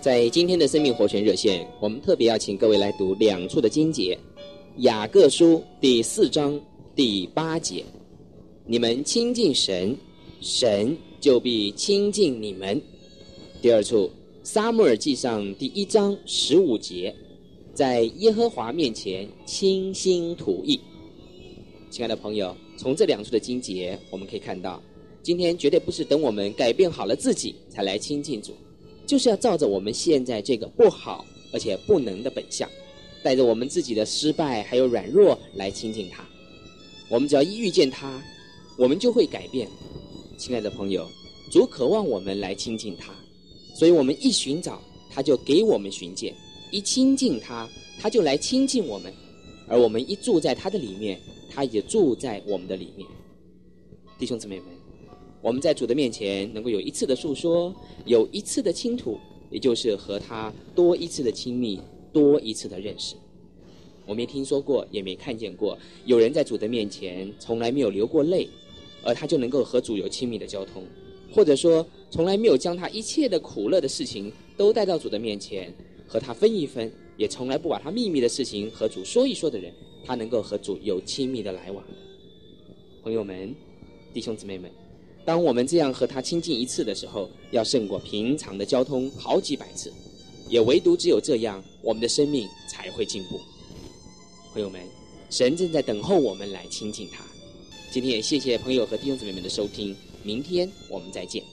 在今天的生命活泉热线，我们特别要请各位来读两处的经节，《雅各书》第四章第八节：“你们亲近神，神就必亲近你们。”第二处，《撒母耳记上》第一章十五节：“在耶和华面前倾心吐意。”亲爱的朋友，从这两处的经节，我们可以看到，今天绝对不是等我们改变好了自己才来亲近主。就是要照着我们现在这个不好而且不能的本相，带着我们自己的失败还有软弱来亲近他。我们只要一遇见他，我们就会改变。亲爱的朋友，主渴望我们来亲近他，所以我们一寻找，他就给我们寻见；一亲近他，他就来亲近我们；而我们一住在他的里面，他也住在我们的里面。弟兄姊妹们。我们在主的面前能够有一次的诉说，有一次的倾吐，也就是和他多一次的亲密，多一次的认识。我没听说过，也没看见过有人在主的面前从来没有流过泪，而他就能够和主有亲密的交通，或者说从来没有将他一切的苦乐的事情都带到主的面前和他分一分，也从来不把他秘密的事情和主说一说的人，他能够和主有亲密的来往。朋友们，弟兄姊妹们。当我们这样和他亲近一次的时候，要胜过平常的交通好几百次，也唯独只有这样，我们的生命才会进步。朋友们，神正在等候我们来亲近他。今天也谢谢朋友和弟兄姊妹们的收听，明天我们再见。